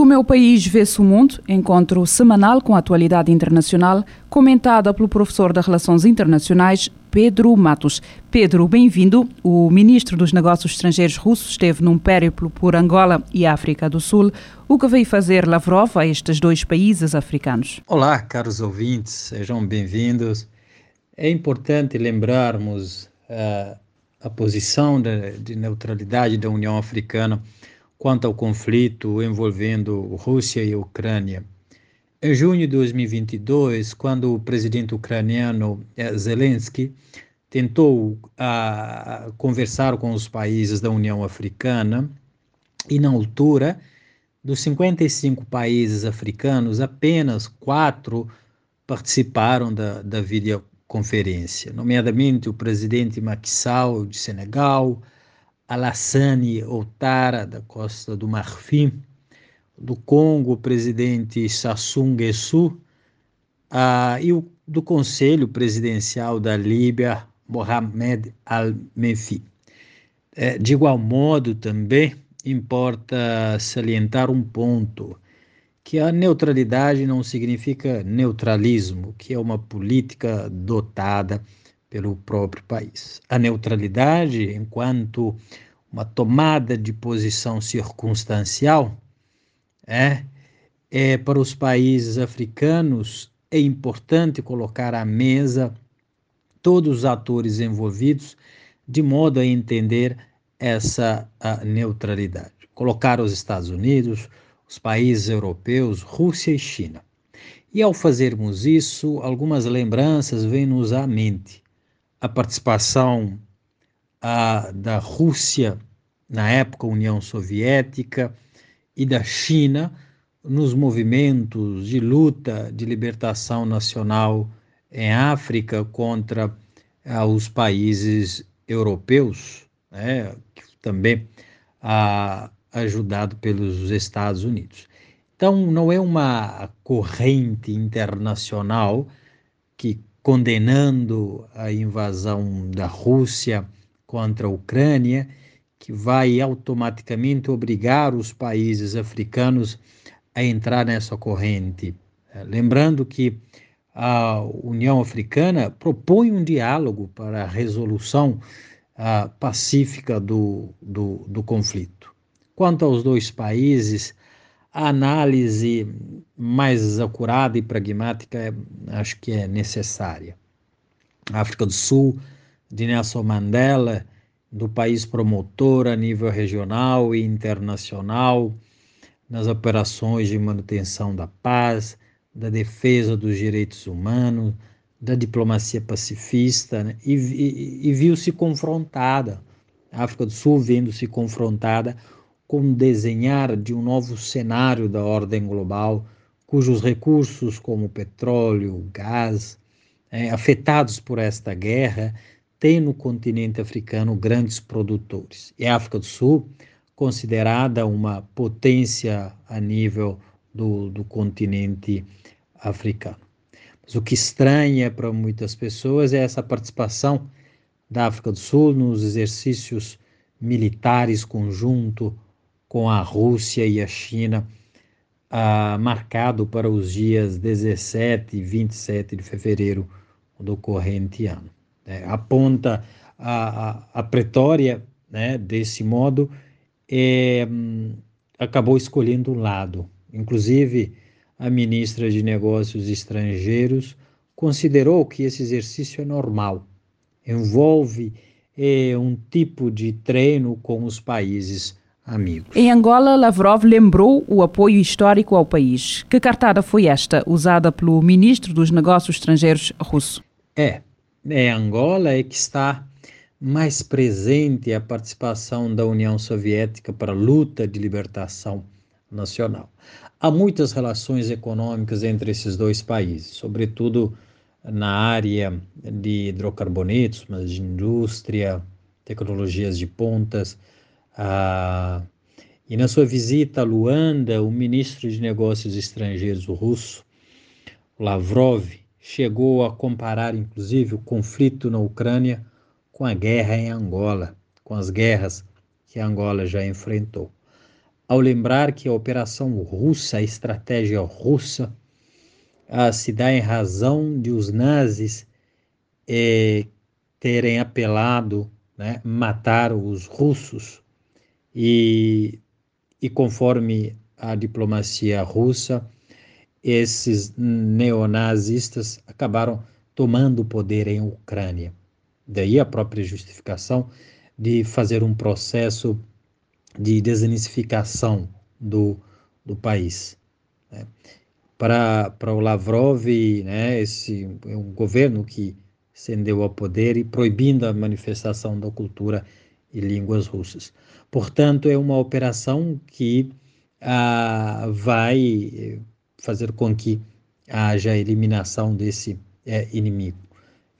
Do meu país vê-se o mundo, encontro semanal com a atualidade internacional, comentada pelo professor de Relações Internacionais Pedro Matos. Pedro, bem-vindo. O ministro dos Negócios Estrangeiros russo esteve num périplo por Angola e África do Sul. O que veio fazer Lavrov a estes dois países africanos? Olá, caros ouvintes, sejam bem-vindos. É importante lembrarmos uh, a posição de, de neutralidade da União Africana quanto ao conflito envolvendo Rússia e Ucrânia. Em junho de 2022, quando o presidente ucraniano eh, Zelensky tentou uh, conversar com os países da União Africana, e na altura, dos 55 países africanos, apenas quatro participaram da, da videoconferência, nomeadamente o presidente Macky Sall de Senegal, Alassane Ouattara, da Costa do Marfim, do Congo, o presidente Sassou Nguesso, ah, e o, do Conselho Presidencial da Líbia, Mohamed Al-Menfi. É, de igual modo, também importa salientar um ponto, que a neutralidade não significa neutralismo, que é uma política dotada pelo próprio país. A neutralidade, enquanto uma tomada de posição circunstancial, é, é para os países africanos é importante colocar à mesa todos os atores envolvidos de modo a entender essa neutralidade. Colocar os Estados Unidos, os países europeus, Rússia e China. E ao fazermos isso, algumas lembranças vêm-nos à mente a participação a, da Rússia, na época União Soviética, e da China nos movimentos de luta de libertação nacional em África contra os países europeus, né, também ajudado pelos Estados Unidos. Então, não é uma corrente internacional que condenando a invasão da Rússia contra a Ucrânia, que vai automaticamente obrigar os países africanos a entrar nessa corrente. É, lembrando que a União Africana propõe um diálogo para a resolução uh, pacífica do, do, do conflito. Quanto aos dois países, a análise mais acurada e pragmática é, acho que é necessária. A África do Sul, de Nelson Mandela, do país promotor a nível regional e internacional, nas operações de manutenção da paz, da defesa dos direitos humanos, da diplomacia pacifista, né? e, e, e viu-se confrontada, a África do Sul vendo-se confrontada com desenhar de um novo cenário da ordem global, cujos recursos como petróleo, gás, é, afetados por esta guerra, têm no continente africano grandes produtores. E a África do Sul, considerada uma potência a nível do, do continente africano. Mas o que estranha para muitas pessoas é essa participação da África do Sul nos exercícios militares conjunto com a Rússia e a China, ah, marcado para os dias 17 e 27 de fevereiro do corrente ano. É, aponta a, a, a, Pretória, né, desse modo, é, acabou escolhendo um lado. Inclusive, a ministra de Negócios Estrangeiros considerou que esse exercício é normal, envolve é, um tipo de treino com os países amigos. Em Angola, Lavrov lembrou o apoio histórico ao país. Que cartada foi esta, usada pelo ministro dos Negócios Estrangeiros russo? É, é Angola é que está mais presente a participação da União Soviética para a luta de libertação nacional. Há muitas relações econômicas entre esses dois países, sobretudo na área de hidrocarbonetos, mas de indústria, tecnologias de pontas. Ah, e na sua visita a Luanda, o ministro de Negócios Estrangeiros russo, Lavrov, chegou a comparar, inclusive, o conflito na Ucrânia com a guerra em Angola, com as guerras que Angola já enfrentou. Ao lembrar que a operação russa, a estratégia russa, ah, se dá em razão de os nazis eh, terem apelado, né, matar os russos e, e conforme a diplomacia russa, esses neonazistas acabaram tomando o poder em Ucrânia. Daí a própria justificação de fazer um processo de desenificação do, do país. Né? Para, para o Lavrov, né, esse é um governo que ascendeu ao poder e proibindo a manifestação da cultura e línguas russas. Portanto, é uma operação que ah, vai fazer com que haja a eliminação desse é, inimigo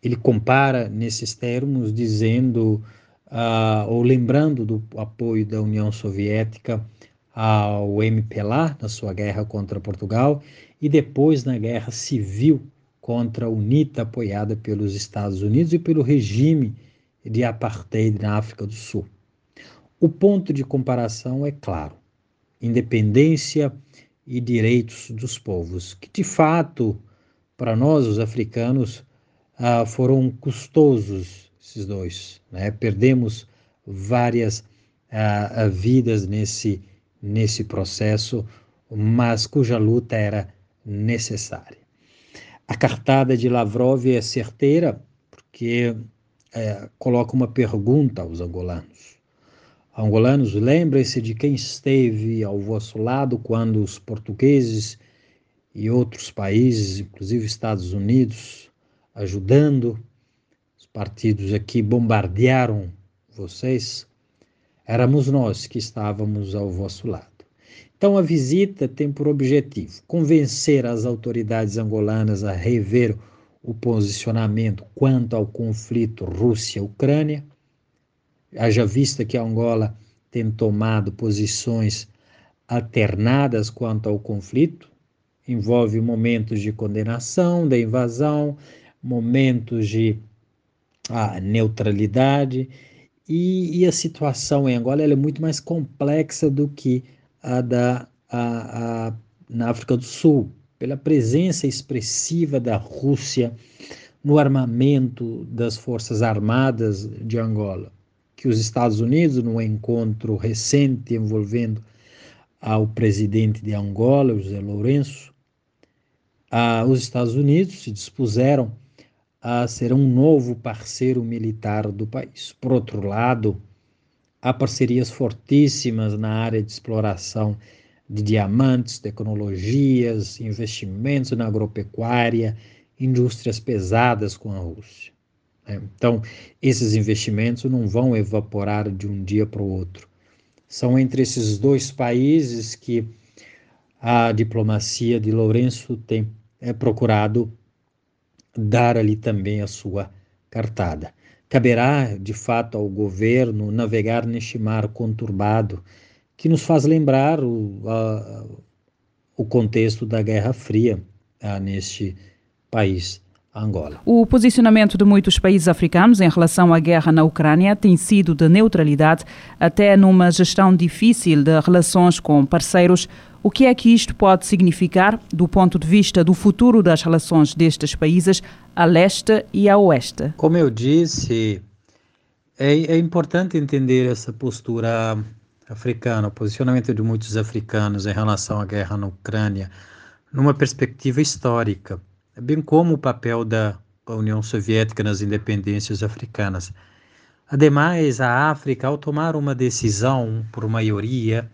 ele compara nesses termos, dizendo uh, ou lembrando do apoio da União Soviética ao MPLA na sua guerra contra Portugal e depois na guerra civil contra a UNITA apoiada pelos Estados Unidos e pelo regime de apartheid na África do Sul. O ponto de comparação é claro: independência e direitos dos povos, que de fato, para nós os africanos, ah, foram custosos esses dois. Né? Perdemos várias ah, vidas nesse, nesse processo, mas cuja luta era necessária. A cartada de Lavrov é certeira porque é, coloca uma pergunta aos angolanos. Angolanos, lembrem-se de quem esteve ao vosso lado quando os portugueses e outros países, inclusive Estados Unidos, ajudando. Os partidos aqui bombardearam vocês. Éramos nós que estávamos ao vosso lado. Então, a visita tem por objetivo convencer as autoridades angolanas a rever o posicionamento quanto ao conflito Rússia-Ucrânia. Haja vista que a Angola tem tomado posições alternadas quanto ao conflito, envolve momentos de condenação da invasão, momentos de ah, neutralidade, e, e, a situação em Angola é muito mais complexa do que a da a, a, na África do Sul, pela presença expressiva da Rússia no armamento das Forças Armadas de Angola, que os Estados Unidos, num encontro recente envolvendo ao presidente de Angola, José Lourenço, os Estados Unidos se dispuseram a ser um novo parceiro militar do país. Por outro lado, há parcerias fortíssimas na área de exploração de diamantes, tecnologias, investimentos na agropecuária, indústrias pesadas com a Rússia. Né? Então, esses investimentos não vão evaporar de um dia para o outro. São entre esses dois países que a diplomacia de Lourenço tem é, procurado dar ali também a sua cartada. Caberá, de fato, ao governo navegar neste mar conturbado que nos faz lembrar o, a, o contexto da Guerra Fria a, neste país. Angola. O posicionamento de muitos países africanos em relação à guerra na Ucrânia tem sido de neutralidade, até numa gestão difícil de relações com parceiros o que é que isto pode significar do ponto de vista do futuro das relações destes países a leste e a oeste? Como eu disse, é, é importante entender essa postura africana, o posicionamento de muitos africanos em relação à guerra na Ucrânia, numa perspectiva histórica, bem como o papel da União Soviética nas independências africanas. Ademais, a África, ao tomar uma decisão por maioria,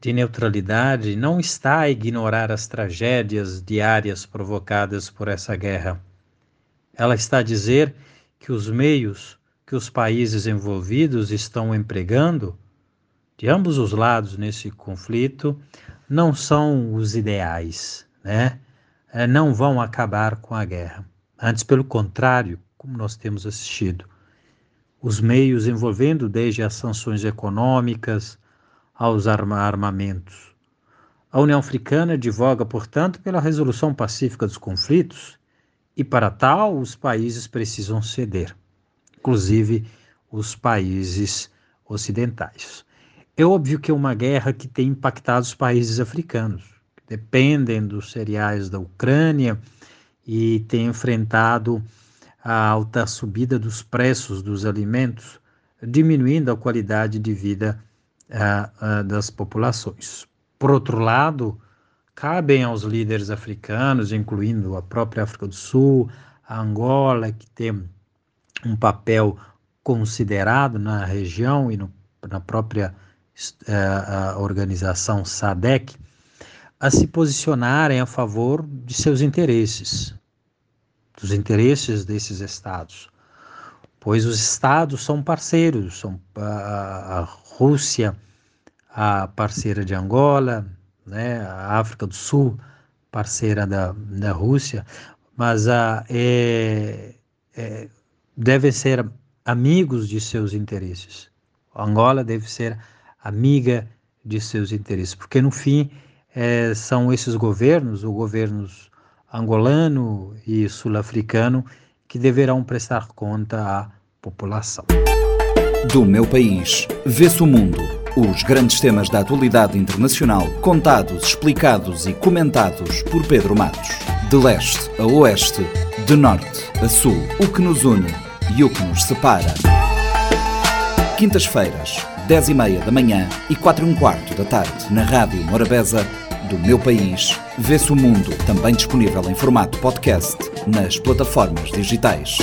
de neutralidade não está a ignorar as tragédias diárias provocadas por essa guerra. Ela está a dizer que os meios que os países envolvidos estão empregando, de ambos os lados nesse conflito, não são os ideais, né? É, não vão acabar com a guerra. Antes, pelo contrário, como nós temos assistido, os meios envolvendo desde as sanções econômicas aos armamentos. A União Africana advoga, portanto, pela resolução pacífica dos conflitos e, para tal, os países precisam ceder inclusive os países ocidentais. É óbvio que é uma guerra que tem impactado os países africanos, que dependem dos cereais da Ucrânia e tem enfrentado a alta subida dos preços dos alimentos, diminuindo a qualidade de vida uh, uh, das populações. Por outro lado, cabem aos líderes africanos, incluindo a própria África do Sul, a Angola, que tem um papel considerado na região e no, na própria uh, organização SADEC, a se posicionarem a favor de seus interesses, dos interesses desses estados, pois os estados são parceiros, são a, a Rússia, a parceira de Angola, né, a África do Sul, parceira da, da Rússia, mas a, é, é, devem ser amigos de seus interesses. Angola deve ser amiga de seus interesses, porque no fim é, são esses governos, os governos angolano e sul-africano, que deverão prestar conta à população. Do meu país, vê-se o mundo. Os grandes temas da atualidade internacional, contados, explicados e comentados por Pedro Matos. De leste a oeste, de norte a sul, o que nos une e o que nos separa. Quintas-feiras, 10 e meia da manhã e 4 e um quarto da tarde, na Rádio Morabeza, do meu país, vê-se o mundo, também disponível em formato podcast nas plataformas digitais.